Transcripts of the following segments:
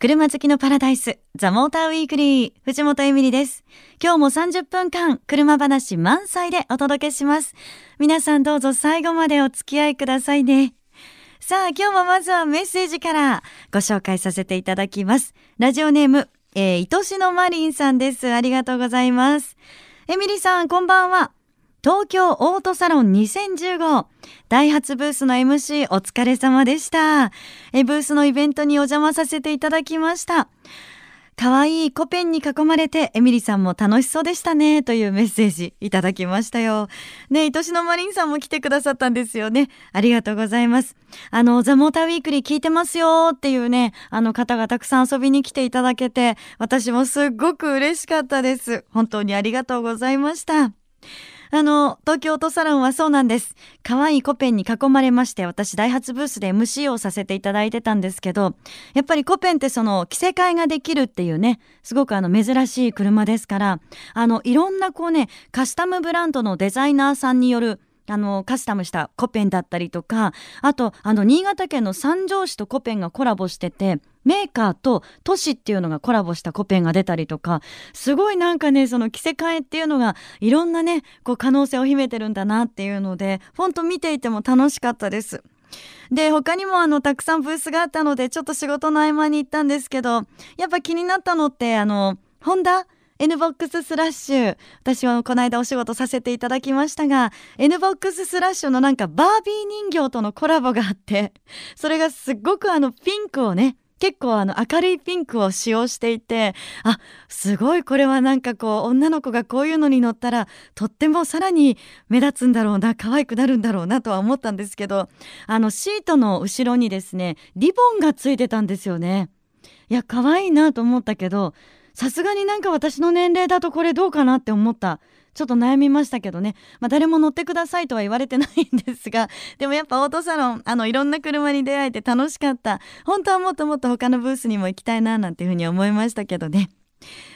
車好きのパラダイス、ザ・モーターウィークリー、藤本エミリです。今日も30分間、車話満載でお届けします。皆さんどうぞ最後までお付き合いくださいね。さあ、今日もまずはメッセージからご紹介させていただきます。ラジオネーム、えー、愛しのマリンさんです。ありがとうございます。エミリさん、こんばんは。東京オートサロン2015ダイハツブースの MC お疲れ様でした。えブースのイベントにお邪魔させていただきました。可愛いコペンに囲まれてエミリさんも楽しそうでしたねというメッセージいただきましたよ。ね愛しのマリンさんも来てくださったんですよね。ありがとうございます。あのザ・モーターウィークリー聞いてますよっていうねあの方がたくさん遊びに来ていただけて私もすっごく嬉しかったです。本当にありがとうございました。あの、東京オートサロンはそうなんです。可愛いコペンに囲まれまして、私、ダイハツブースで MC をさせていただいてたんですけど、やっぱりコペンってその、着せ替えができるっていうね、すごくあの、珍しい車ですから、あの、いろんなこうね、カスタムブランドのデザイナーさんによるあの、カスタムしたコペンだったりとか、あと、あの、新潟県の三条市とコペンがコラボしてて、メーカーと都市っていうのがコラボしたコペンが出たりとか、すごいなんかね、その着せ替えっていうのが、いろんなね、こう可能性を秘めてるんだなっていうので、ほんと見ていても楽しかったです。で、他にもあの、たくさんブースがあったので、ちょっと仕事の合間に行ったんですけど、やっぱ気になったのって、あの、ホンダ NBOX スラッシュ私はこの間お仕事させていただきましたが NBOX スラッシュのなんかバービー人形とのコラボがあって それがすっごくあのピンクをね結構あの明るいピンクを使用していてあすごいこれはなんかこう女の子がこういうのに乗ったらとってもさらに目立つんだろうな可愛くなるんだろうなとは思ったんですけどあのシートの後ろにですねリボンがついてたんですよね。いや可愛いなと思ったけどさすがになんか私の年齢だとこれどうかなって思った。ちょっと悩みましたけどね、まあ、誰も乗ってくださいとは言われてないんですが でもやっぱオートサロンあのいろんな車に出会えて楽しかった。本当はもっともっと他のブースにも行きたいななんていうふうに思いましたけどね。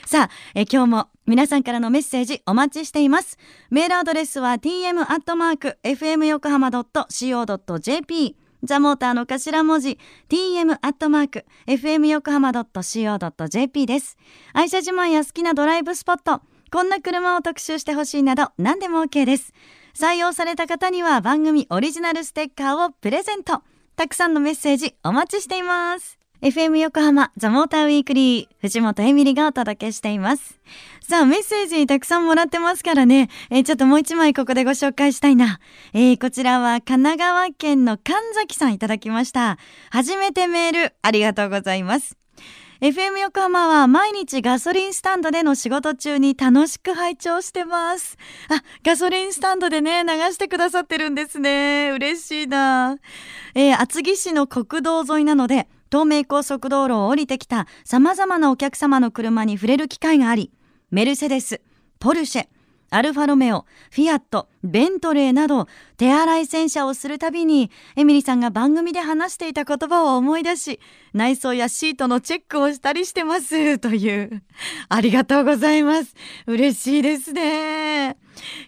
さあえ今日も皆さんからのメッセージお待ちしています。メールアドレスは tm.fm 横浜 .co.jp ザモーターの頭文字 tm アットマーク fm 横浜 .co.jp です。愛車自慢や好きなドライブスポット、こんな車を特集してほしいなど何でも OK です。採用された方には番組オリジナルステッカーをプレゼント。たくさんのメッセージお待ちしています。FM 横浜ザ・モーターウィークリー藤本エミリがお届けしています。さあ、メッセージたくさんもらってますからね、えー、ちょっともう一枚ここでご紹介したいな。えー、こちらは神奈川県の神崎さんいただきました。初めてメールありがとうございます。FM 横浜は毎日ガソリンスタンドでの仕事中に楽しく拝聴してます。あ、ガソリンスタンドでね、流してくださってるんですね。嬉しいな。えー、厚木市の国道沿いなので、東名高速道路を降りてきた様々なお客様の車に触れる機会があり、メルセデス、ポルシェ、アルファロメオ、フィアット、ベントレーなど手洗い洗車をするたびにエミリさんが番組で話していた言葉を思い出し内装やシートのチェックをしたりしてますという。ありがとうございます。嬉しいですね。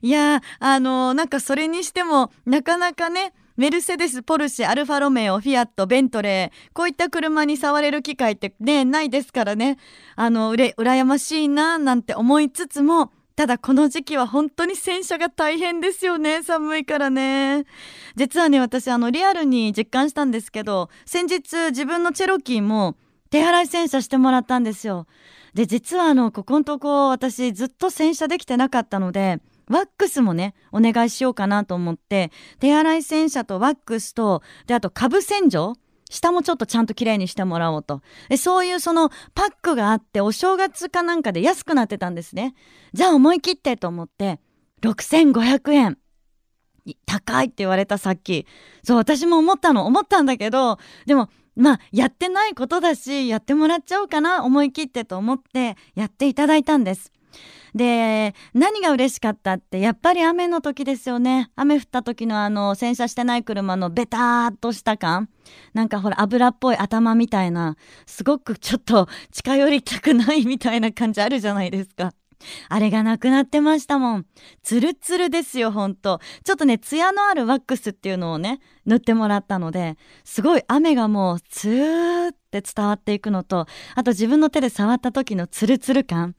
いやあのなんかそれにしてもなかなかねメルセデス、ポルシェ、アルファロメオ、フィアット、ベントレー、こういった車に触れる機会ってね、ないですからね。あの、うれ、羨ましいな、なんて思いつつも、ただこの時期は本当に洗車が大変ですよね。寒いからね。実はね、私、あの、リアルに実感したんですけど、先日自分のチェロキーも手洗い洗車してもらったんですよ。で、実はあの、ここのとこ私ずっと洗車できてなかったので、ワックスもね、お願いしようかなと思って、手洗い洗車とワックスと、で、あと、株洗浄下もちょっとちゃんときれいにしてもらおうと。でそういうそのパックがあって、お正月かなんかで安くなってたんですね。じゃあ思い切ってと思って、6500円。高いって言われたさっき。そう、私も思ったの。思ったんだけど、でも、まあ、やってないことだし、やってもらっちゃおうかな、思い切ってと思って、やっていただいたんです。で何が嬉しかったってやっぱり雨の時ですよね雨降った時のあの洗車してない車のベターっとした感なんかほら油っぽい頭みたいなすごくちょっと近寄りたくないみたいな感じあるじゃないですか。あれがなくなってましたもん。ツルツルですよ、ほんと。ちょっとね、ツヤのあるワックスっていうのをね、塗ってもらったので、すごい雨がもうツーって伝わっていくのと、あと自分の手で触った時のツルツル感。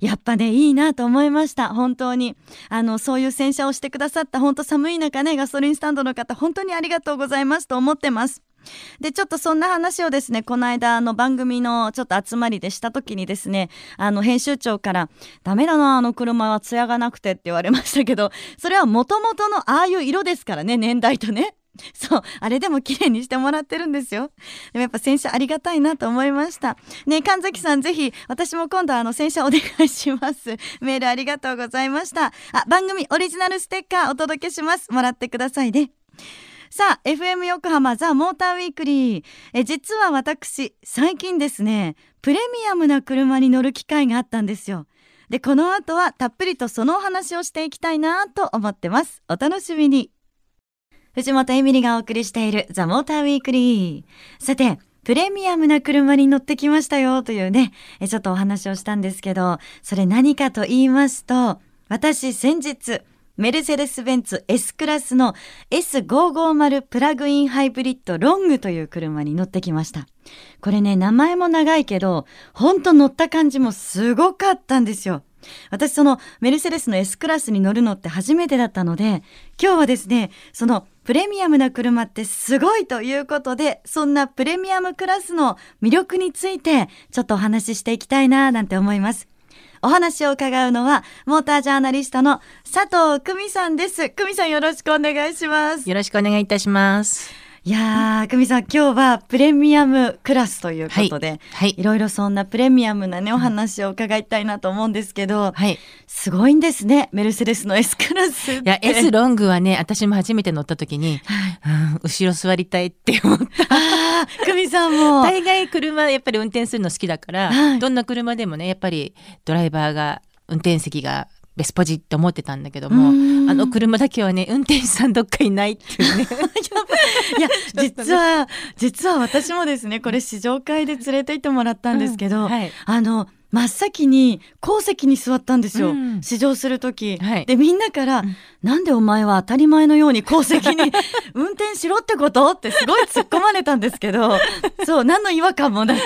やっぱね、いいなと思いました。本当に。あの、そういう洗車をしてくださった、本当寒い中ね、ガソリンスタンドの方、本当にありがとうございますと思ってます。で、ちょっとそんな話をですね、この間、あの番組のちょっと集まりでした時にですね、あの編集長から、ダメだな、あの車は艶がなくてって言われましたけど、それはもともとのああいう色ですからね、年代とね。そう、あれでも綺麗にしてもらってるんですよ。でもやっぱ洗車ありがたいなと思いました。ね神崎さんぜひ、私も今度あの洗車お願いします。メールありがとうございました。あ、番組オリジナルステッカーお届けします。もらってくださいね。さあ FM 横浜ザ・モーターウィークリー。え実は私最近ですねプレミアムな車に乗る機会があったんですよ。でこの後はたっぷりとそのお話をしていきたいなと思ってます。お楽しみに。藤本エミリがお送りしているザ・モーターウィークリー。さてプレミアムな車に乗ってきましたよというね、ちょっとお話をしたんですけど、それ何かと言いますと、私先日、メルセデス・ベンツ S クラスの S550 プラグインハイブリッドロングという車に乗ってきました。これね、名前も長いけど、ほんと乗った感じもすごかったんですよ。私そのメルセデスの S クラスに乗るのって初めてだったので、今日はですね、そのプレミアムな車ってすごいということで、そんなプレミアムクラスの魅力についてちょっとお話ししていきたいななんて思います。お話を伺うのは、モータージャーナリストの佐藤久美さんです。久美さんよろしくお願いします。よろしくお願いいたします。いやー、久美さん、今日はプレミアムクラスということで、はい、はい、いろいろそんなプレミアムなね、お話を伺いたいなと思うんですけど、はい、すごいんですね、メルセデスの S クラスいや、S ロングはね、私も初めて乗った時に、はい。うん、後ろ座りたいって思った。久美さんも。大概車、やっぱり運転するの好きだから、はい、どんな車でもね、やっぱりドライバーが、運転席がベスポジって思ってたんだけどもあの車だけはね運転手さんどっかいないっていうね。い。や実は実は私もですねこれ試乗会で連れて行ってもらったんですけど、うん。はい、あの真っ先に後席に座ったんですよ、うん、試乗する時、はい、でみんなから、うん、なんでお前は当たり前のように後席に 運転しろってこと？ってすごい突っ込まれたんですけど。そう何の違和感もなく。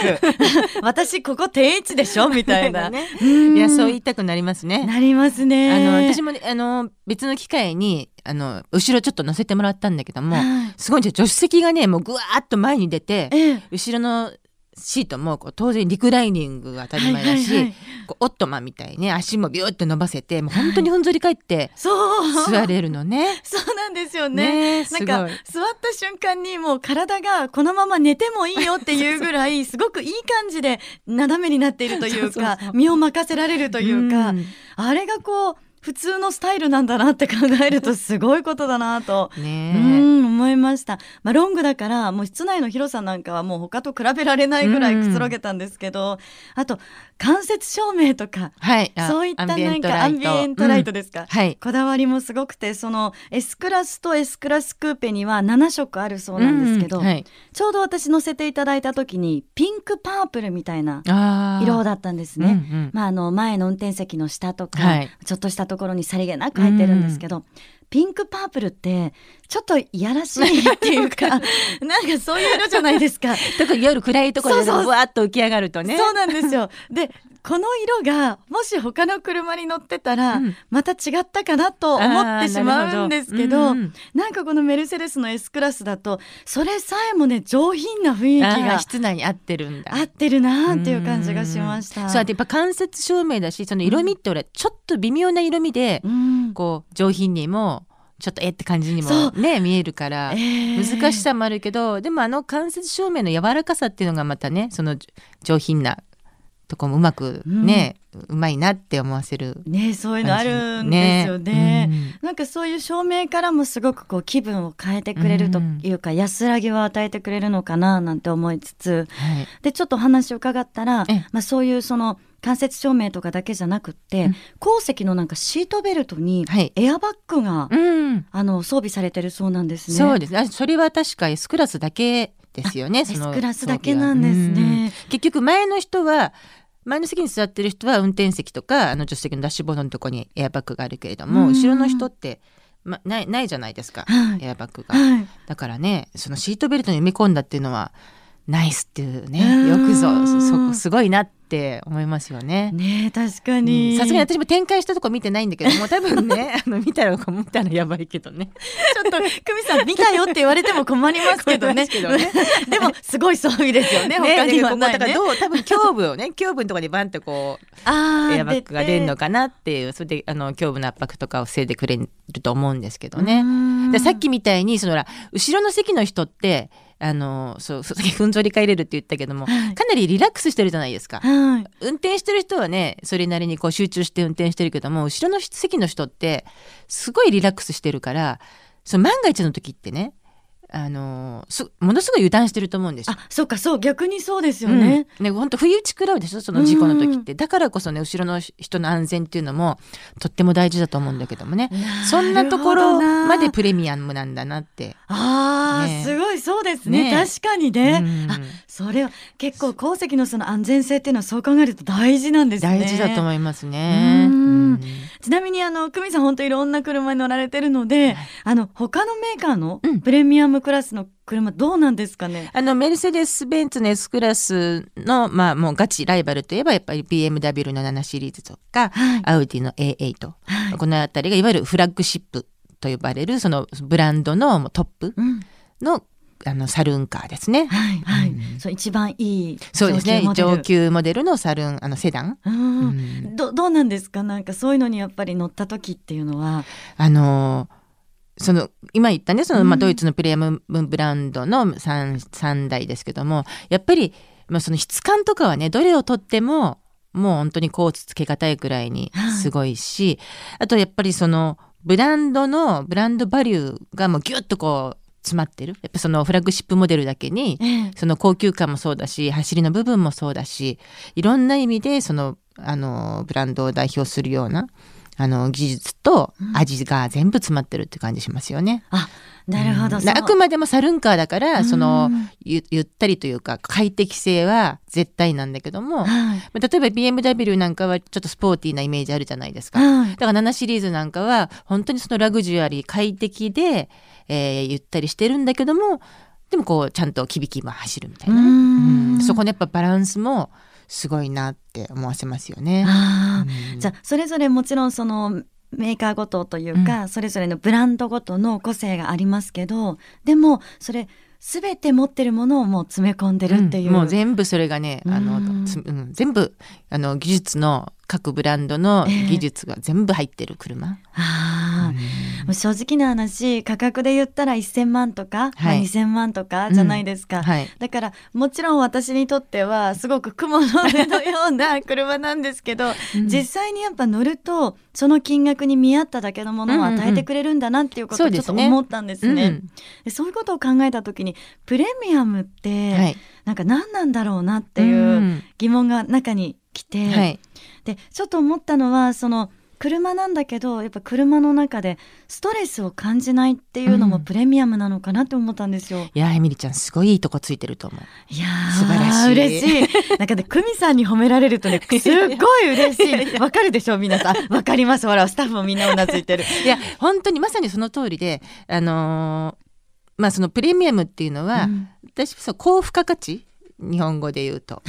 私ここ定位置でしょ？みたいな、ね、いやそう言いたくなりますね。なりますね。あの私もあの別の機会にあの後ろちょっと乗せてもらったんだけども、はい、すごい助手席がねもうぐわーっと前に出て、ええ、後ろのシートもこう当然リクライニングが当たり前だし、はいはいはい、こうオットマンみたいに足もビューって伸ばせてもう本当にふんぞり返って座れるのね。そうなんですよね。ねなんか座った瞬間にもう体がこのまま寝てもいいよっていうぐらい すごくいい感じで斜めになっているというか身を任せられるというか、うあれがこう普通のスタイルなんだなって考えるとすごいことだなと、ね、うん思いました、まあ、ロングだからもう室内の広さなんかはもう他と比べられないぐらいくつろげたんですけど、うん、あと間接照明とか、はい、そういったなんかアンビエントライト。ですか、うん。はい、こだわりもすごくてその S クラスと S クラスクーペには7色あるそうなんですけど、うんはい、ちょうど私乗せていただいた時にピンクパープルみたいな色だったんですね。うんうん、まあ、あの前の運転席の下とか、ちょっとしたところにさりげなく入ってるんですけど、ピンクパープルってちょっといやらしいっていうか なんかそういう色じゃないですか。特に夜暗いところでぶわっと浮き上がるとね。そうなんですよ。でこの色がもし他の車に乗ってたら、また違ったかなと思ってしまうんですけど、うん、なんかこのメルセデスの S クラスだとそれさえもね上品な雰囲気が室内に合ってるんだ。合ってるなっていう感じがしました。うそうやっぱ間接照明だしその色味って俺、ちょっと微妙な色味で、うん、こう上品にもちょっとえって感じにもね見えるから、えー、難しさもあるけどでもあの間接照明の柔らかさっていうのがまたねその上品なとこもうまくね、うん、うまいなって思わせるねそういうのあるんですよね、ねうん、なんかそういう照明からもすごくこう気分を変えてくれるというか、うん、安らぎを与えてくれるのかななんて思いつつ、はい、でちょっと話を伺ったら、まあ、そういうその間接照明とかだけじゃなくって、うん、後席のなんかシートベルトにエアバッグが、はい、あの装備されてるそうなんですね。そうです。それは確か S クラスだけですよね。S クラスだけなんですね。結局前の人は前の席に座ってる人は運転席とかあの助手席のダッシュボードのとこにエアバッグがあるけれども、後ろの人ってま、ないないじゃないですか、はい、エアバッグが、はい、だからねそのシートベルトに埋め込んだっていうのはナイスっていうねよくぞそすごいなって思いますよね。ね確かに。さすがに私も展開したとこ見てないんだけども多分ね あの見たら見たらやばいけどね。ちょっと久美さん見たよって言われても困りますけどね。どね。でもすごい装備ですよねね他にはない、ね、だからどう多分胸部をね 胸部のところにバンってこうエアバッグが出るのかなっていうそれであの胸部の圧迫とかを防いでくれると思うんですけどね。でさっきみたいにその後ろの席の人ってあのそうさっきふんぞり返れるって言ったけども、はい、かなりリラックスしてるじゃないですか、はい、運転してる人はねそれなりにこう集中して運転してるけども後ろの席の人ってすごいリラックスしてるからその万が一の時ってねあのすものすごい油断してると思うんですあそうかそう逆にそうですよね。うん、ね本当不意打ち食らうでしょその事故の時って、だからこそね後ろの人の安全っていうのもとっても大事だと思うんだけどもね。そんなところまでプレミアムなんだなって。ああ、ね、すごいそうですね、ね、確かにね。うん、あそれは結構鉱石のその安全性っていうのはそう考えると大事なんですね。大事だと思いますね。ちなみにあの久美さん本当いろんな車に乗られてるので、あの他のメーカーのプレミアムクラスの車どうなんですかね、あのメルセデス・ベンツの S クラスの、まあ、もうガチライバルといえばやっぱり BMW の7シリーズとか、はい、アウディの A8、はい、この辺りがいわゆるフラッグシップと呼ばれるそのブランドのトップのあのサルーンカーですね。はいはい。うん、そう一番いいそうですね。上級モデルのサルーンあのセダン。うん、どどうなんですか？なんかそういうのにやっぱり乗った時っていうのはあのその今言ったねその、まあ、ドイツのプレミアムブランドの 3, 3台ですけどもやっぱり、まあ、その質感とかはねどれをとってももう本当にコーツつけがたいくらいにすごいし、あとやっぱりそのブランドのブランドバリューがもうギュッとこう詰まってる。やっぱそのフラッグシップモデルだけに、その高級感もそうだし走りの部分もそうだしいろんな意味でそのあのブランドを代表するようなあの技術と味が全部詰まってるって感じしますよね。あなるほど、うん、あくまでもサルンカーだからそのゆゆったりというか快適性は絶対なんだけども、はい、例えば BMW なんかはちょっとスポーティーなイメージあるじゃないですか、はい、だから7シリーズなんかは本当にそのラグジュアリー快適で、えー、ゆったりしてるんだけどもでもこうちゃんとキビキビ走るみたいなね、うん、そこのやっぱバランスもすごいなって思わせますよね。うん、じゃあそれぞれもちろんそのメーカーごとというか、うん、それぞれのブランドごとの個性がありますけどでもそれ全て持ってるものをもう詰め込んでるっていう、うん、もう全部それがねあの、うん、全部あの技術の各ブランドの技術が全部入ってる車。えー、あうん、正直な話価格で言ったら1,000万とか、はい、2,000万とかじゃないですか、うん。はい、だからもちろん私にとってはすごく雲の上のような車なんですけど、うん、実際にやっぱ乗るとその金額に見合っただけのものを与えてくれるんだなっていうことをちょっと思ったんですね。そういうことを考えた時にプレミアムって、はい、なんか何なんだろうなっていう疑問が中に来て、はい、でちょっと思ったのはその車なんだけどやっぱ車の中でストレスを感じないっていうのもプレミアムなのかなって思ったんですよ。うん、いやエミリちゃんすごいいいとこついてると思う。いや素晴らしい。嬉しい。なんかね久美さんに褒められるとね すっごい嬉しい。わかるでしょう皆さん。わかります。ほらスタッフもみんなうなずいてる。いや本当にまさにその通りであのー、まあそのプレミアムっていうのは、うん、私そう高付加価値？日本語で言うと、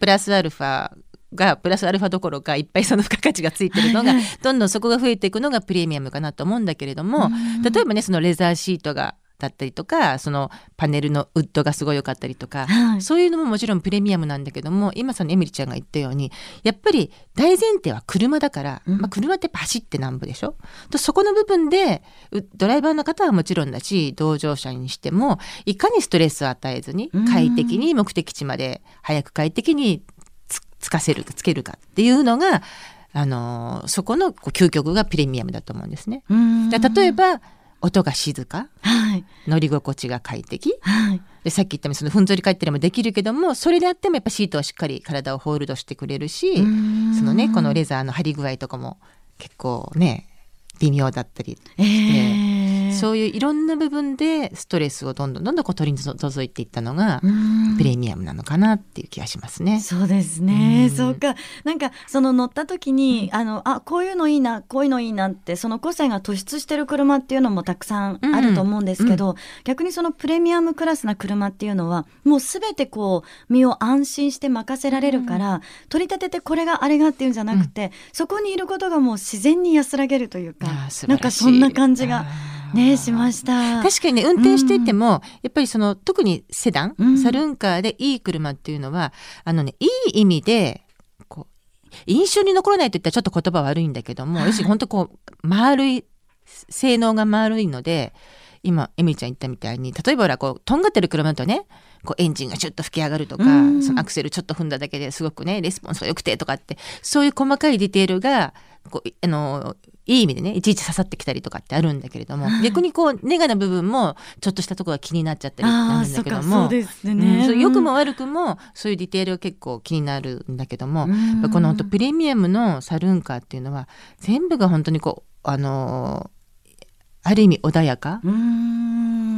プラスアルファがプラスアルファどころかいっぱいその付加価値がついてるのが、どんどんそこが増えていくのがプレミアムかなと思うんだけれども、例えばねそのレザーシートがだったりとかそのパネルのウッドがすごい良かったりとか、はい、そういうのももちろんプレミアムなんだけども今そのエミリちゃんが言ったようにやっぱり大前提は車だから、うん、まあ、車って走ってなんぼでしょ？とそこの部分でドライバーの方はもちろんだし同乗者にしてもいかにストレスを与えずに快適に目的地まで早く快適につかせるつけるかっていうのがあのそこのこう究極がプレミアムだと思うんですね。例えば音が静か、はい、乗り心地が快適、はい、でさっき言ったようにそのふんぞり返ったりもできるけどもそれであってもやっぱシートはしっかり体をホールドしてくれるしそのねこのレザーの張り具合とかも結構ね微妙だったりして、えー、そういういろんな部分でストレスをどんどんどんどんこう取り除いていったのがプレミアムなのかなっていう気がしますね。そうですね、うそうか。なんかその乗った時に、あのあこういうのいいなこういうのいいなってその個性が突出してる車っていうのもたくさんあると思うんですけど、逆にそのプレミアムクラスな車っていうのはもう全てこう身を安心して任せられるから、取り立ててこれがあれがっていうんじゃなくて、そこにいることがもう自然に安らげるというかなんかそんな感じが。ねしました。確かにね運転していても、うん、やっぱりその特にセダン、うん、サルンカーでいい車っていうのはあのねいい意味でこう印象に残らないといったらちょっと言葉悪いんだけども、はい、要するに本当こう丸い性能が丸いので今エミリちゃん言ったみたいに例えばこうとんがってる車だとねこうエンジンがシュッと吹き上がるとか、そのアクセルちょっと踏んだだけですごくねレスポンスが良くてとかってそういう細かいディテールがこうあのいい意味でねいちいち刺さってきたりとかってあるんだけれども、逆にこうネガな部分もちょっとしたところが気になっちゃったりなんだけども良、くも悪くもそういうディテールが結構気になるんだけども、この本当プレミアムのサルーンカーっていうのは全部が本当にこうあのある意味穏やか。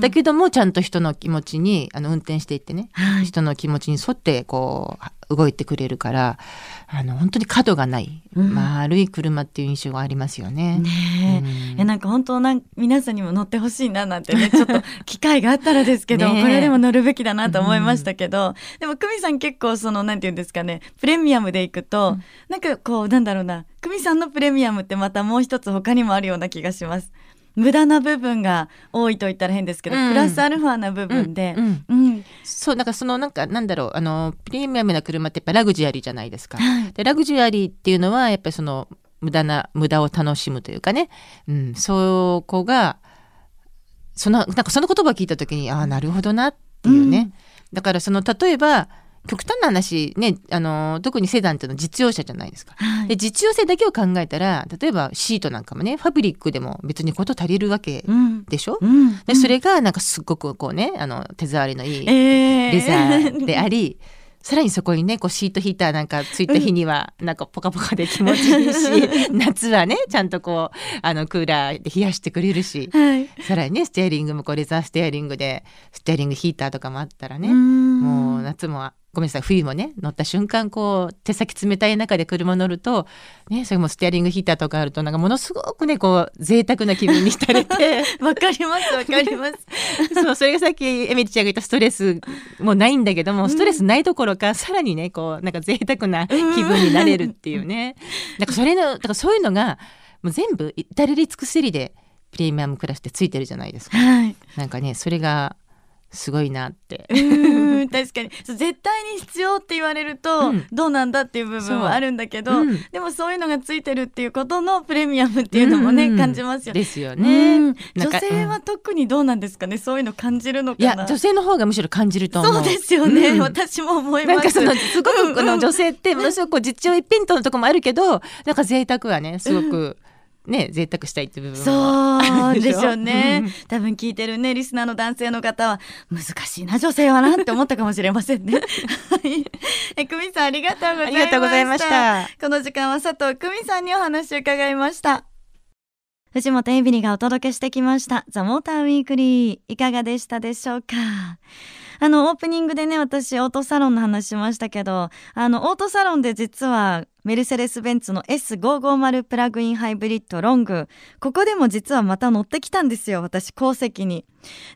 だけどもちゃんと人の気持ちにあの運転していってね、はい、人の気持ちに沿ってこう動いてくれるからあの本当に角がない、うん、丸い車っていう印象がありますよね。ねえ、うん、なんか本当なん皆さんにも乗ってほしいななんてね ちょっと機会があったらですけどこれでも乗るべきだなと思いましたけど、うん、でも久美さん結構そのなんて言うんですかねプレミアムで行くと、うん、なんかこうなんだろうな久美さんのプレミアムってまたもう一つ他にもあるような気がします。無駄な部分が多いと言ったら変ですけど、うん、プラスアルファな部分で、うん。うん、そうなんかそのなんかなんだろうあのプレミアムな車ってやっぱラグジュアリーじゃないですか。はい、でラグジュアリーっていうのはやっぱりその無駄な無駄を楽しむというかね、うん、そこがそのなんかその言葉を聞いた時にああなるほどなっていうね、だからその例えば極端な話ねあの特にセダンっていうのは実用車じゃないですか、はい、で実用性だけを考えたら例えばシートなんかもねファブリックでも別にこと足りるわけでしょ、うん、でそれがなんかすっごくこうねあの手触りのいいレザーであり、えーさらにそこにねこうシートヒーターなんかついた日には なんかポカポカで気持ちいいし夏はねちゃんとこうあのクーラーで冷やしてくれるし、はい、さらにねステアリングもこうレザーステアリングでステアリングヒーターとかもあったらねもう夏もごめんなさい。冬もね乗った瞬間こう手先冷たい中で車乗るとねそれもステアリングヒーターとかあるとなんかものすごくねこう贅沢な気分に浸れて。わかりますわかります。そうそれがさっきエミリちゃんが言ったストレスもないんだけどもストレスないどころか、うん、さらにねこうなんか贅沢な気分になれるっていうね、うん、なんかそれのだからそういうのがもう全部至れり尽くせりでプレミアムクラスってついてるじゃないですか、はい、なんかねそれがすごいなって確かに。絶対に必要って言われると、どうなんだっていう部分はあるんだけど、うん、でもそういうのがついてるっていうことのプレミアムっていうのもね、うん、感じますよ。ね。ですよね。女性は特にどうなんですかね？そういうの感じるのかな？いや女性の方がむしろ感じるとそうですよね、私も思います。なんかそのすごくこの女性ってものすごく実用一辺倒のとこもあるけどなんか贅沢はねすごく。ね贅沢したいって部分そう でしょ？うね、多分聞いてるねリスナーの男性の方は難しいな女性はなって思ったかもしれませんね。え久美さんありがとうございました。この時間は佐藤久美さんにお話を伺いました。藤本エビリがお届けしてきましたザ・モーターウィークリー。いかがでしたでしょうか？あのオープニングでね私オートサロンの話しましたけどあのオートサロンで実はメルセデス・ベンツの S550 プラグインハイブリッドロング。ここでも実はまた乗ってきたんですよ私鉱石に。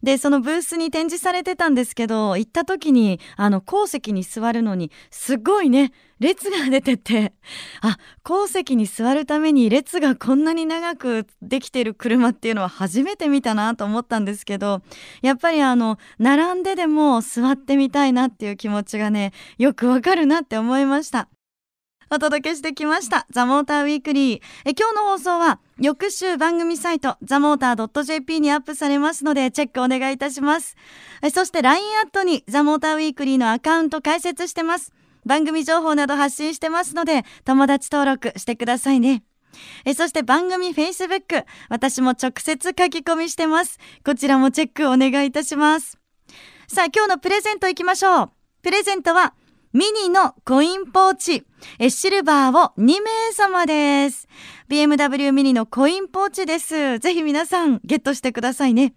でそのブースに展示されてたんですけど行った時にあの鉱石に座るのにすごいね列が出ててあ鉱石に座るために列がこんなに長くできてる車っていうのは初めて見たなと思ったんですけどやっぱりあの並んででも座ってみたいなっていう気持ちがねよくわかるなって思いました。お届けしてきましたザ・モーターウィークリー。え今日の放送は翌週番組サイトザ・モーター .jp にアップされますのでチェックお願いいたします。そして LINE アットにザ・モーターウィークリーのアカウント開設してます。番組情報など発信してますので友達登録してくださいね。えそして番組 Facebook 私も直接書き込みしてます。こちらもチェックお願いいたします。さあ今日のプレゼントいきましょう。プレゼントはミニのコインポーチ、シルバーを2名様です。BMW ミニのコインポーチです。ぜひ皆さんゲットしてくださいね。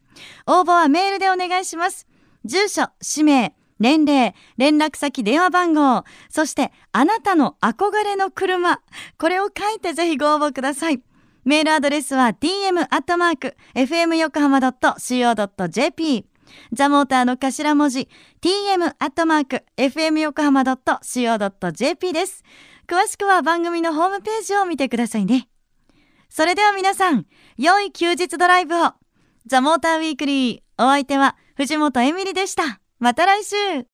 応募はメールでお願いします。住所、氏名、年齢、連絡先、電話番号、そしてあなたの憧れの車、これを書いてぜひご応募ください。メールアドレスは tm.fmyokohama.co.jp ザモーターの頭文字 tm.fmyokohama.co.jp です。詳しくは番組のホームページを見てくださいね。それでは皆さん、良い休日ドライブを。ザモーターウィークリー。お相手は藤本エミリでした。また来週